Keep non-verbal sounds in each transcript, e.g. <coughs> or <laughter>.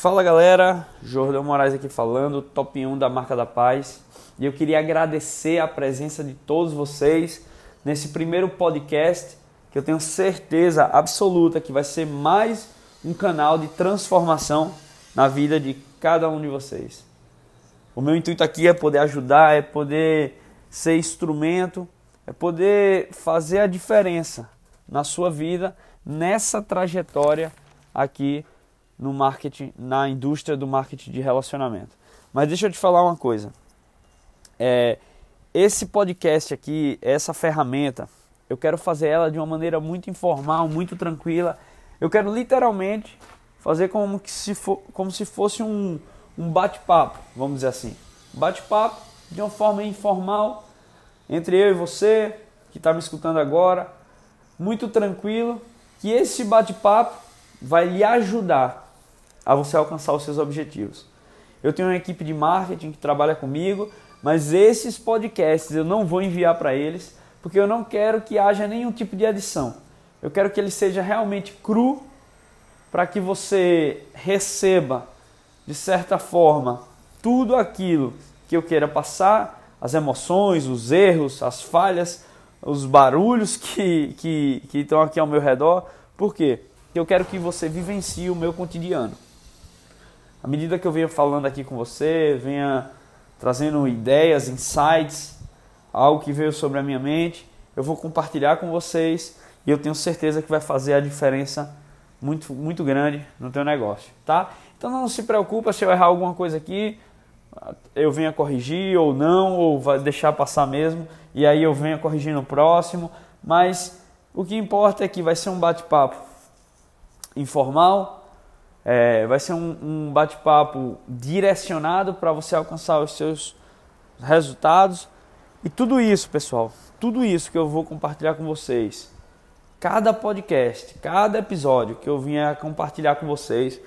Fala galera, Jordão Moraes aqui falando, top 1 da Marca da Paz. E eu queria agradecer a presença de todos vocês nesse primeiro podcast, que eu tenho certeza absoluta que vai ser mais um canal de transformação na vida de cada um de vocês. O meu intuito aqui é poder ajudar, é poder ser instrumento, é poder fazer a diferença na sua vida nessa trajetória aqui no marketing, na indústria do marketing de relacionamento. Mas deixa eu te falar uma coisa. É, esse podcast aqui, essa ferramenta, eu quero fazer ela de uma maneira muito informal, muito tranquila. Eu quero literalmente fazer como, que se, for, como se fosse um, um bate-papo, vamos dizer assim. Bate-papo de uma forma informal entre eu e você que está me escutando agora, muito tranquilo, que esse bate-papo vai lhe ajudar a você alcançar os seus objetivos. Eu tenho uma equipe de marketing que trabalha comigo, mas esses podcasts eu não vou enviar para eles, porque eu não quero que haja nenhum tipo de edição. Eu quero que ele seja realmente cru para que você receba de certa forma tudo aquilo que eu queira passar, as emoções, os erros, as falhas, os barulhos que, que, que estão aqui ao meu redor. Por quê? Eu quero que você vivencie o meu cotidiano. À medida que eu venho falando aqui com você, venha trazendo ideias, insights, algo que veio sobre a minha mente, eu vou compartilhar com vocês e eu tenho certeza que vai fazer a diferença muito, muito grande no teu negócio, tá? Então não se preocupa se eu errar alguma coisa aqui, eu venha corrigir ou não, ou vai deixar passar mesmo, e aí eu venha corrigir no próximo, mas o que importa é que vai ser um bate-papo informal, é, vai ser um, um bate-papo direcionado para você alcançar os seus resultados. E tudo isso, pessoal, tudo isso que eu vou compartilhar com vocês, cada podcast, cada episódio que eu vier compartilhar com vocês,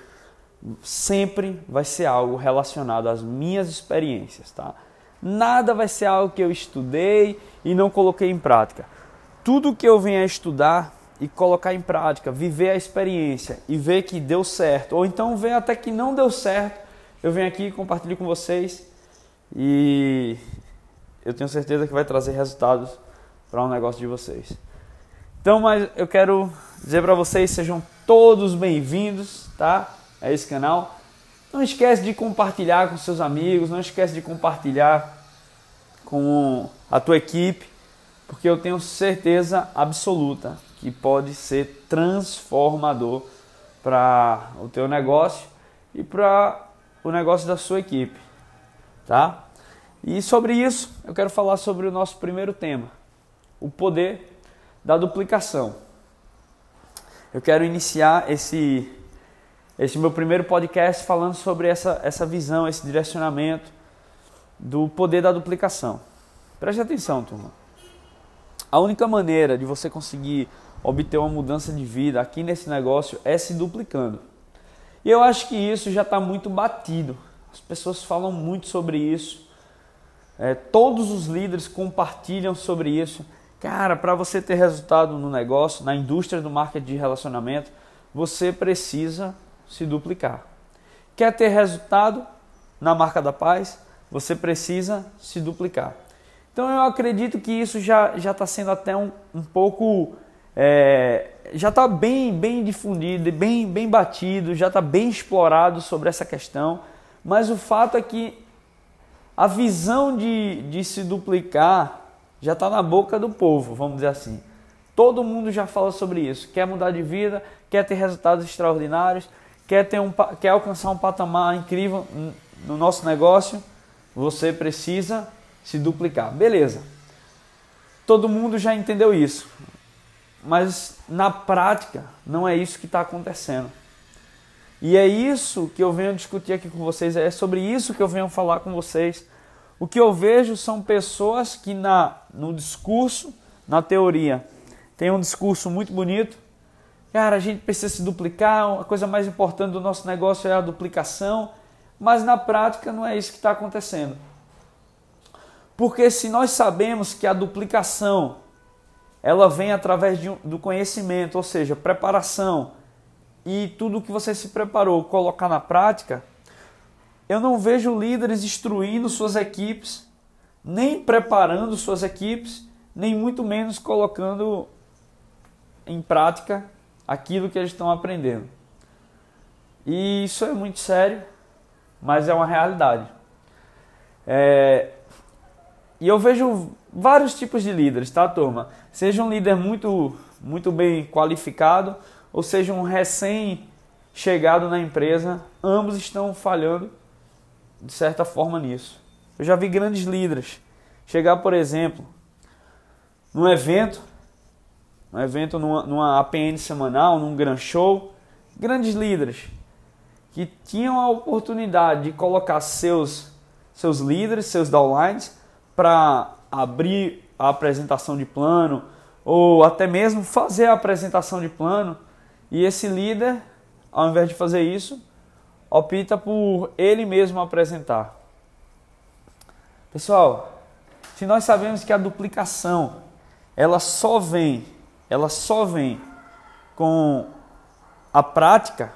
sempre vai ser algo relacionado às minhas experiências, tá? Nada vai ser algo que eu estudei e não coloquei em prática. Tudo que eu venha estudar e colocar em prática, viver a experiência e ver que deu certo, ou então ver até que não deu certo, eu venho aqui compartilho com vocês e eu tenho certeza que vai trazer resultados para o um negócio de vocês. Então, mas eu quero dizer para vocês, sejam todos bem-vindos, tá? A esse canal. Não esquece de compartilhar com seus amigos, não esquece de compartilhar com a tua equipe, porque eu tenho certeza absoluta que pode ser transformador para o teu negócio e para o negócio da sua equipe, tá? E sobre isso, eu quero falar sobre o nosso primeiro tema, o poder da duplicação. Eu quero iniciar esse esse meu primeiro podcast falando sobre essa, essa visão, esse direcionamento do poder da duplicação. Preste atenção, turma. A única maneira de você conseguir obter uma mudança de vida aqui nesse negócio é se duplicando. E eu acho que isso já está muito batido. As pessoas falam muito sobre isso. É, todos os líderes compartilham sobre isso. Cara, para você ter resultado no negócio, na indústria do marketing de relacionamento, você precisa se duplicar. Quer ter resultado na marca da paz? Você precisa se duplicar. Então eu acredito que isso já está sendo até um, um pouco é, já está bem, bem difundido, bem, bem batido, já está bem explorado sobre essa questão, mas o fato é que a visão de, de se duplicar já está na boca do povo, vamos dizer assim. Todo mundo já fala sobre isso. Quer mudar de vida, quer ter resultados extraordinários, quer, ter um, quer alcançar um patamar incrível no nosso negócio, você precisa se duplicar. Beleza. Todo mundo já entendeu isso. Mas na prática, não é isso que está acontecendo. E é isso que eu venho discutir aqui com vocês, é sobre isso que eu venho falar com vocês. O que eu vejo são pessoas que na, no discurso, na teoria, tem um discurso muito bonito. Cara, a gente precisa se duplicar, a coisa mais importante do nosso negócio é a duplicação, mas na prática não é isso que está acontecendo. Porque se nós sabemos que a duplicação ela vem através de, do conhecimento, ou seja, preparação, e tudo que você se preparou colocar na prática, eu não vejo líderes instruindo suas equipes, nem preparando suas equipes, nem muito menos colocando em prática aquilo que eles estão aprendendo. E isso é muito sério, mas é uma realidade. É... E eu vejo vários tipos de líderes, tá, turma? Seja um líder muito, muito bem qualificado, ou seja um recém-chegado na empresa, ambos estão falhando de certa forma nisso. Eu já vi grandes líderes chegar, por exemplo, num evento, um evento numa, numa APN semanal, num gran show, grandes líderes que tinham a oportunidade de colocar seus seus líderes, seus downlines para abrir a apresentação de plano ou até mesmo fazer a apresentação de plano e esse líder, ao invés de fazer isso, opta por ele mesmo apresentar. Pessoal, se nós sabemos que a duplicação ela só vem, ela só vem com a prática,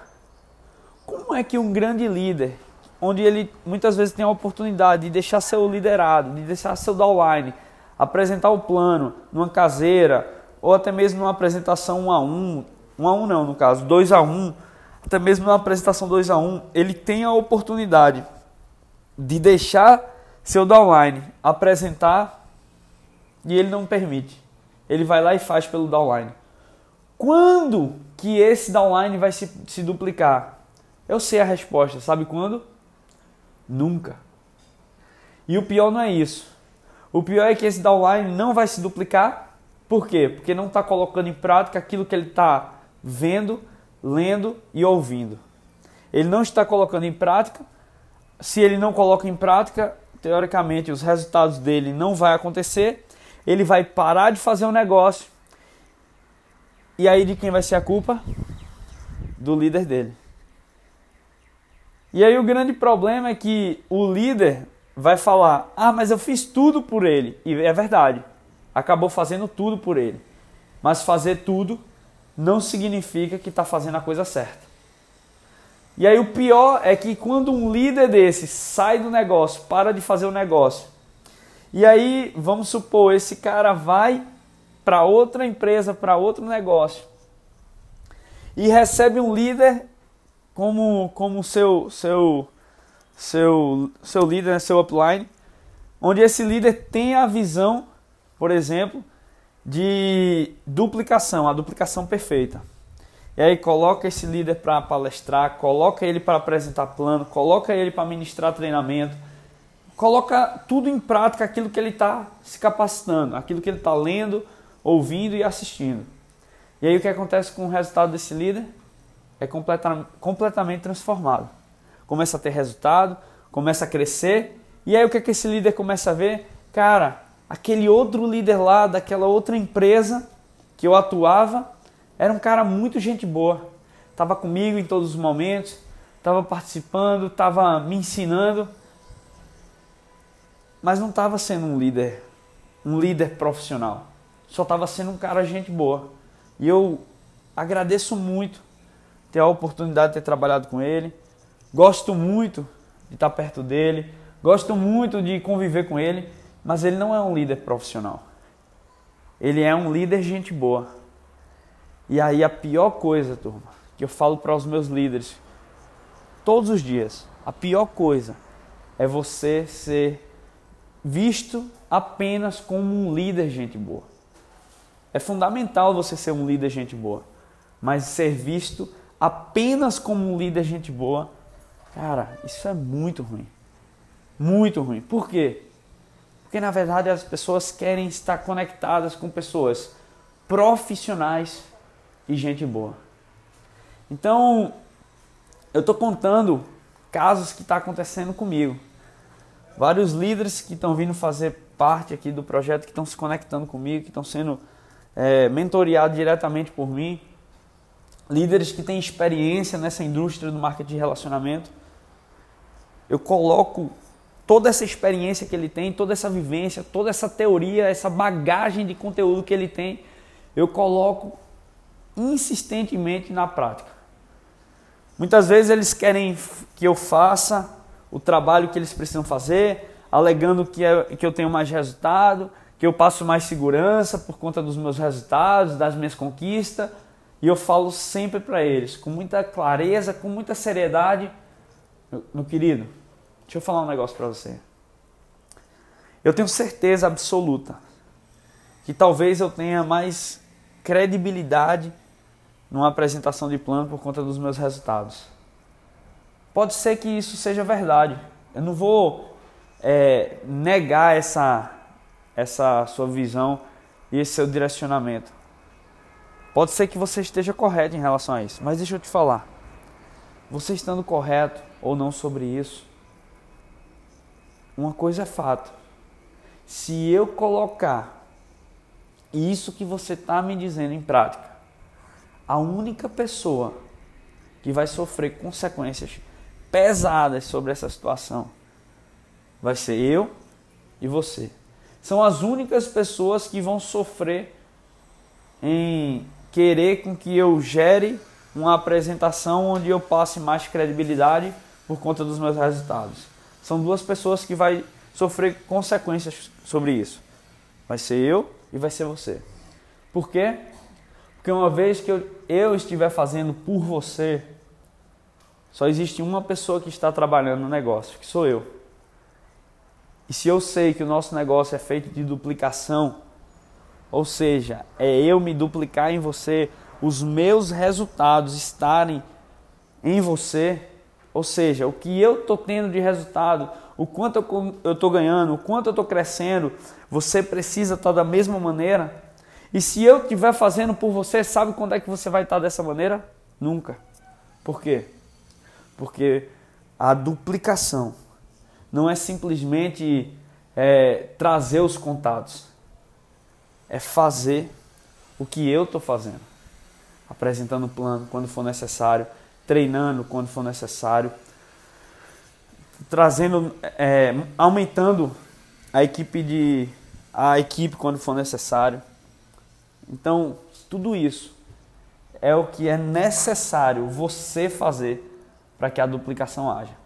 como é que um grande líder, onde ele muitas vezes tem a oportunidade de deixar seu liderado, de deixar seu downline, apresentar o plano numa caseira ou até mesmo numa apresentação um a um, um a um não, no caso, dois a um, até mesmo numa apresentação 2 a 1 um, ele tem a oportunidade de deixar seu downline apresentar e ele não permite. Ele vai lá e faz pelo downline. Quando que esse downline vai se, se duplicar? Eu sei a resposta, sabe quando? Nunca. E o pior não é isso. O pior é que esse downline não vai se duplicar. Por quê? Porque não está colocando em prática aquilo que ele está vendo lendo e ouvindo. Ele não está colocando em prática. Se ele não coloca em prática, teoricamente os resultados dele não vai acontecer. Ele vai parar de fazer um negócio. E aí de quem vai ser a culpa? Do líder dele. E aí o grande problema é que o líder vai falar: "Ah, mas eu fiz tudo por ele". E é verdade. Acabou fazendo tudo por ele. Mas fazer tudo não significa que está fazendo a coisa certa. E aí o pior é que quando um líder desse sai do negócio, para de fazer o negócio, e aí vamos supor esse cara vai para outra empresa, para outro negócio, e recebe um líder como como seu seu seu seu líder, né, seu upline, onde esse líder tem a visão, por exemplo, de duplicação, a duplicação perfeita. E aí coloca esse líder para palestrar, coloca ele para apresentar plano, coloca ele para ministrar treinamento, coloca tudo em prática aquilo que ele está se capacitando, aquilo que ele está lendo, ouvindo e assistindo. E aí o que acontece com o resultado desse líder? É completamente transformado. Começa a ter resultado, começa a crescer, e aí o que, é que esse líder começa a ver? Cara, aquele outro líder lá daquela outra empresa que eu atuava era um cara muito gente boa. Estava comigo em todos os momentos, estava participando, estava me ensinando, mas não estava sendo um líder, um líder profissional. Só estava sendo um cara gente boa. E eu agradeço muito ter a oportunidade de ter trabalhado com ele. Gosto muito de estar perto dele, gosto muito de conviver com ele mas ele não é um líder profissional. Ele é um líder gente boa. E aí a pior coisa, turma, que eu falo para os meus líderes todos os dias, a pior coisa é você ser visto apenas como um líder gente boa. É fundamental você ser um líder gente boa, mas ser visto apenas como um líder gente boa, cara, isso é muito ruim. Muito ruim. Por quê? Porque na verdade as pessoas querem estar conectadas com pessoas profissionais e gente boa. Então, eu estou contando casos que está acontecendo comigo. Vários líderes que estão vindo fazer parte aqui do projeto, que estão se conectando comigo, que estão sendo é, mentoriados diretamente por mim. Líderes que têm experiência nessa indústria do marketing de relacionamento. Eu coloco toda essa experiência que ele tem, toda essa vivência, toda essa teoria, essa bagagem de conteúdo que ele tem, eu coloco insistentemente na prática. Muitas vezes eles querem que eu faça o trabalho que eles precisam fazer, alegando que, é, que eu tenho mais resultado, que eu passo mais segurança por conta dos meus resultados, das minhas conquistas. E eu falo sempre para eles, com muita clareza, com muita seriedade, meu, meu querido, deixa eu falar um negócio para você. Eu tenho certeza absoluta que talvez eu tenha mais credibilidade numa apresentação de plano por conta dos meus resultados. Pode ser que isso seja verdade. Eu não vou é, negar essa, essa sua visão e esse seu direcionamento. Pode ser que você esteja correto em relação a isso, mas deixa eu te falar. Você estando correto ou não sobre isso, uma coisa é fato. Se eu colocar isso que você está me dizendo em prática, a única pessoa que vai sofrer consequências pesadas sobre essa situação vai ser eu e você. São as únicas pessoas que vão sofrer em querer com que eu gere uma apresentação onde eu passe mais credibilidade por conta dos meus resultados. São duas pessoas que vai sofrer consequências sobre isso. Vai ser eu e vai ser você. Por quê? Porque uma vez que eu, eu estiver fazendo por você, só existe uma pessoa que está trabalhando no negócio, que sou eu. E se eu sei que o nosso negócio é feito de duplicação, ou seja, é eu me duplicar em você, os meus resultados estarem em você, ou seja, o que eu estou tendo de resultado, o quanto eu estou ganhando, o quanto eu estou crescendo, você precisa estar da mesma maneira. E se eu estiver fazendo por você, sabe quando é que você vai estar dessa maneira? Nunca. Por quê? Porque a duplicação não é simplesmente é, trazer os contatos, é fazer o que eu estou fazendo, apresentando o plano quando for necessário, treinando quando for necessário, trazendo, é, aumentando a equipe de a equipe quando for necessário. Então, tudo isso é o que é necessário você fazer para que a duplicação haja.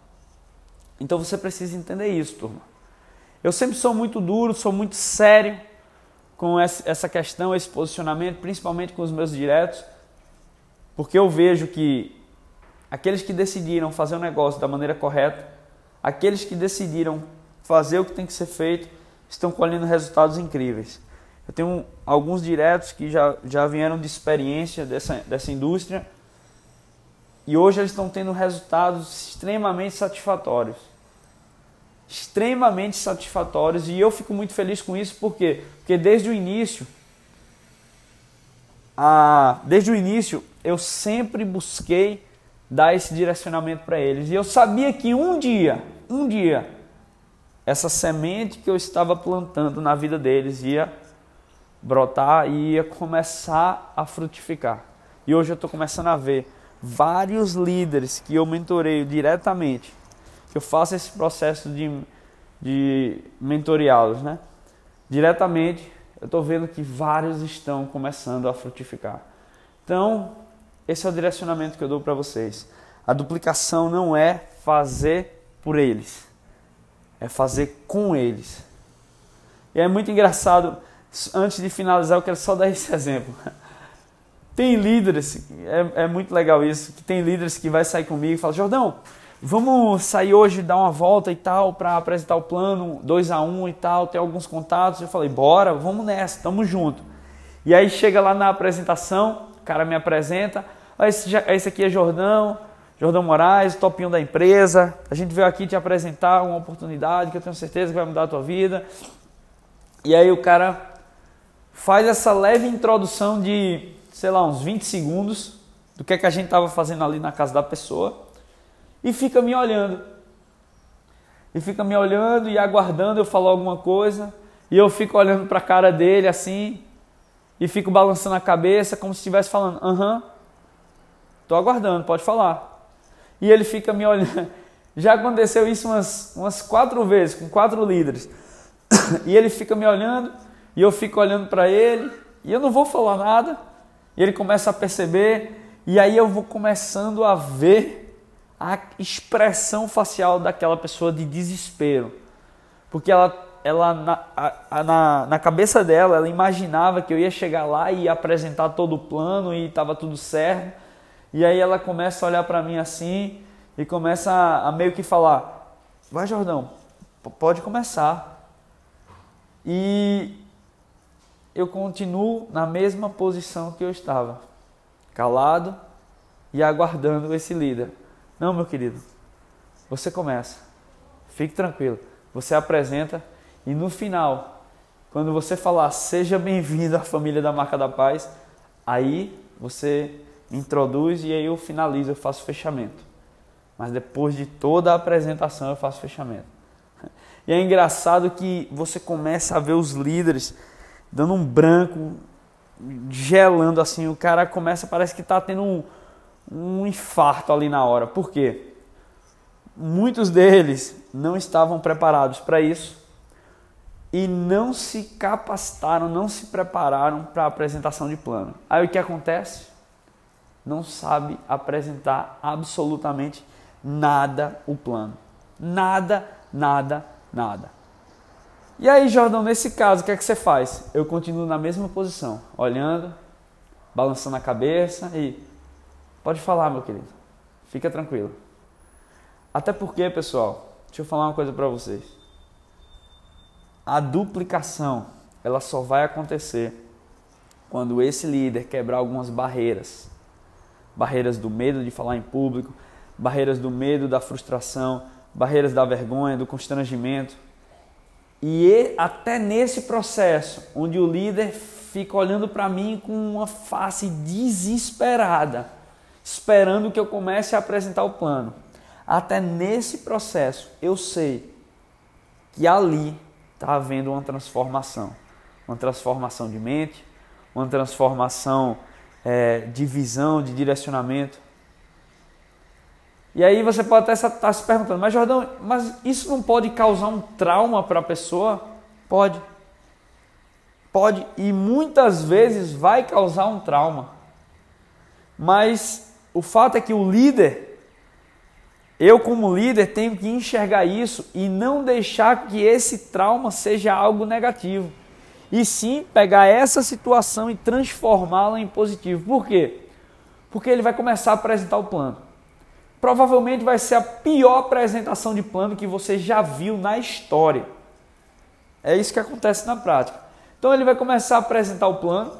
Então você precisa entender isso, turma. Eu sempre sou muito duro, sou muito sério com essa questão, esse posicionamento, principalmente com os meus diretos, porque eu vejo que aqueles que decidiram fazer o negócio da maneira correta, aqueles que decidiram fazer o que tem que ser feito, estão colhendo resultados incríveis. Eu tenho alguns diretos que já, já vieram de experiência dessa, dessa indústria e hoje eles estão tendo resultados extremamente satisfatórios. Extremamente satisfatórios e eu fico muito feliz com isso porque, porque desde o início, a, desde o início eu sempre busquei dar esse direcionamento para eles e eu sabia que um dia, um dia, essa semente que eu estava plantando na vida deles ia brotar e ia começar a frutificar. E hoje eu estou começando a ver vários líderes que eu mentoreio diretamente, que eu faço esse processo de, de mentoriá-los, né? Diretamente, eu estou vendo que vários estão começando a frutificar. Então, esse é o direcionamento que eu dou para vocês. A duplicação não é fazer por eles, é fazer com eles. E é muito engraçado antes de finalizar, eu quero só dar esse <laughs> exemplo. Tem líderes, é, é muito legal isso, que tem líderes que vai sair comigo e falam, Jordão, vamos sair hoje, dar uma volta e tal, para apresentar o plano 2 a 1 um e tal, ter alguns contatos. Eu falei, bora, vamos nessa, tamo junto. E aí chega lá na apresentação, o cara me apresenta, esse, esse aqui é Jordão, Jordão Moraes, topinho da empresa. A gente veio aqui te apresentar uma oportunidade que eu tenho certeza que vai mudar a tua vida. E aí o cara faz essa leve introdução de, sei lá, uns 20 segundos do que é que a gente estava fazendo ali na casa da pessoa e fica me olhando. E fica me olhando e aguardando eu falar alguma coisa, e eu fico olhando para a cara dele assim, e fico balançando a cabeça como se estivesse falando: "Aham. Tô aguardando, pode falar". E ele fica me olhando. <laughs> Já aconteceu isso umas, umas quatro vezes com quatro líderes. <coughs> E ele fica me olhando e eu fico olhando para ele e eu não vou falar nada. E ele começa a perceber e aí eu vou começando a ver a expressão facial daquela pessoa de desespero. Porque ela, ela na, a, na, na cabeça dela, ela imaginava que eu ia chegar lá e apresentar todo o plano e estava tudo certo. E aí ela começa a olhar para mim assim e começa a, a meio que falar: Vai, Jordão, pode começar. E eu continuo na mesma posição que eu estava, calado e aguardando esse líder. Não, meu querido, você começa, fique tranquilo, você apresenta e no final, quando você falar seja bem-vindo à família da Marca da Paz, aí você introduz e aí eu finalizo, eu faço fechamento. Mas depois de toda a apresentação eu faço fechamento. E é engraçado que você começa a ver os líderes dando um branco, gelando assim, o cara começa, parece que está tendo um, um infarto ali na hora. Por quê? Muitos deles não estavam preparados para isso e não se capacitaram, não se prepararam para a apresentação de plano. Aí o que acontece? Não sabe apresentar absolutamente nada o plano. Nada, nada, nada. E aí, Jordão, nesse caso, o que é que você faz? Eu continuo na mesma posição, olhando, balançando a cabeça e. Pode falar, meu querido. Fica tranquilo. Até porque, pessoal, deixa eu falar uma coisa para vocês. A duplicação, ela só vai acontecer quando esse líder quebrar algumas barreiras. Barreiras do medo de falar em público, barreiras do medo, da frustração, barreiras da vergonha, do constrangimento. E até nesse processo, onde o líder fica olhando para mim com uma face desesperada, esperando que eu comece a apresentar o plano. Até nesse processo, eu sei que ali está havendo uma transformação. Uma transformação de mente, uma transformação é, de visão, de direcionamento. E aí você pode até estar se perguntando, mas Jordão, mas isso não pode causar um trauma para a pessoa? Pode. Pode e muitas vezes vai causar um trauma. Mas o fato é que o líder, eu como líder tenho que enxergar isso e não deixar que esse trauma seja algo negativo. E sim pegar essa situação e transformá-la em positivo. Por quê? Porque ele vai começar a apresentar o plano provavelmente vai ser a pior apresentação de plano que você já viu na história. É isso que acontece na prática. Então ele vai começar a apresentar o plano,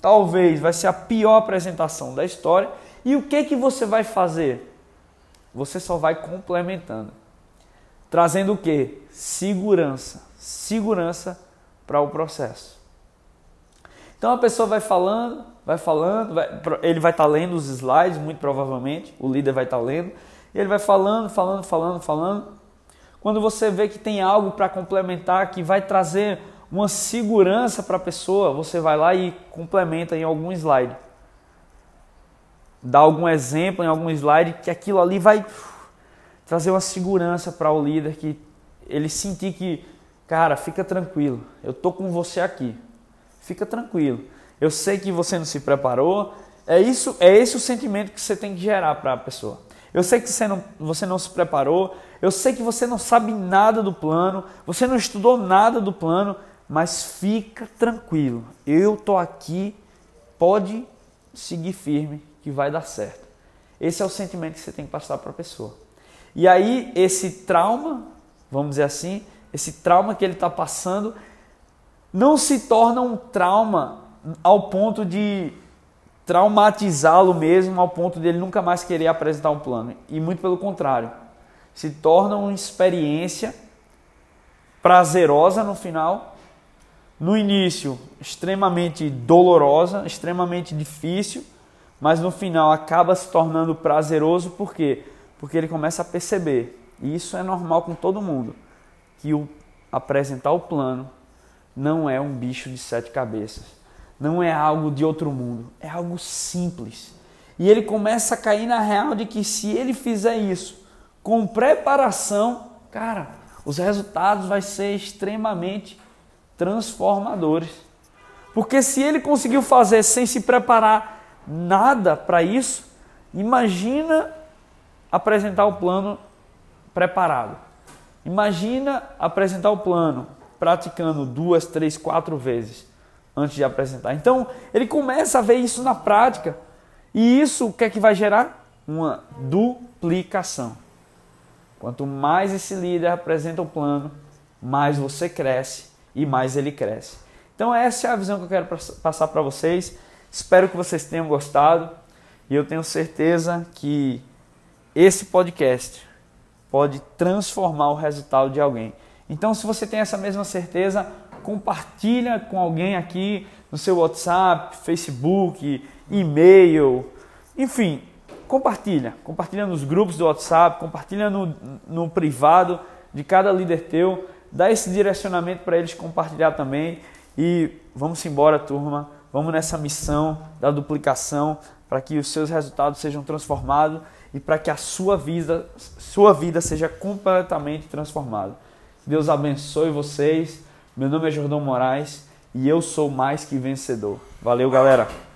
talvez vai ser a pior apresentação da história, e o que que você vai fazer? Você só vai complementando. Trazendo o que? Segurança. Segurança para o processo. Então a pessoa vai falando, vai falando, vai, ele vai estar tá lendo os slides, muito provavelmente, o líder vai estar tá lendo, e ele vai falando, falando, falando, falando. Quando você vê que tem algo para complementar, que vai trazer uma segurança para a pessoa, você vai lá e complementa em algum slide. Dá algum exemplo em algum slide que aquilo ali vai trazer uma segurança para o líder, que ele sentir que, cara, fica tranquilo, eu tô com você aqui, fica tranquilo eu sei que você não se preparou. É isso, é esse o sentimento que você tem que gerar para a pessoa. Eu sei que você não, você não se preparou, eu sei que você não sabe nada do plano, você não estudou nada do plano, mas fica tranquilo. Eu tô aqui, pode seguir firme que vai dar certo. Esse é o sentimento que você tem que passar para a pessoa. E aí esse trauma, vamos dizer assim, esse trauma que ele está passando, não se torna um trauma ao ponto de traumatizá-lo mesmo, ao ponto de ele nunca mais querer apresentar um plano. E muito pelo contrário, se torna uma experiência prazerosa no final, no início extremamente dolorosa, extremamente difícil, mas no final acaba se tornando prazeroso por quê? Porque ele começa a perceber, e isso é normal com todo mundo, que o apresentar o plano não é um bicho de sete cabeças não é algo de outro mundo, é algo simples. E ele começa a cair na real de que se ele fizer isso com preparação, cara, os resultados vai ser extremamente transformadores. Porque se ele conseguiu fazer sem se preparar nada para isso, imagina apresentar o plano preparado. Imagina apresentar o plano praticando duas, três, quatro vezes antes de apresentar. Então, ele começa a ver isso na prática. E isso o que é que vai gerar? Uma duplicação. Quanto mais esse líder apresenta o plano, mais você cresce e mais ele cresce. Então essa é a visão que eu quero passar para vocês. Espero que vocês tenham gostado e eu tenho certeza que esse podcast pode transformar o resultado de alguém. Então se você tem essa mesma certeza, compartilha com alguém aqui no seu WhatsApp, Facebook, e-mail, enfim, compartilha. Compartilha nos grupos do WhatsApp, compartilha no, no privado de cada líder teu, dá esse direcionamento para eles compartilhar também e vamos embora, turma. Vamos nessa missão da duplicação para que os seus resultados sejam transformados e para que a sua vida, sua vida seja completamente transformada. Deus abençoe vocês. Meu nome é Jordão Moraes e eu sou mais que vencedor. Valeu, galera!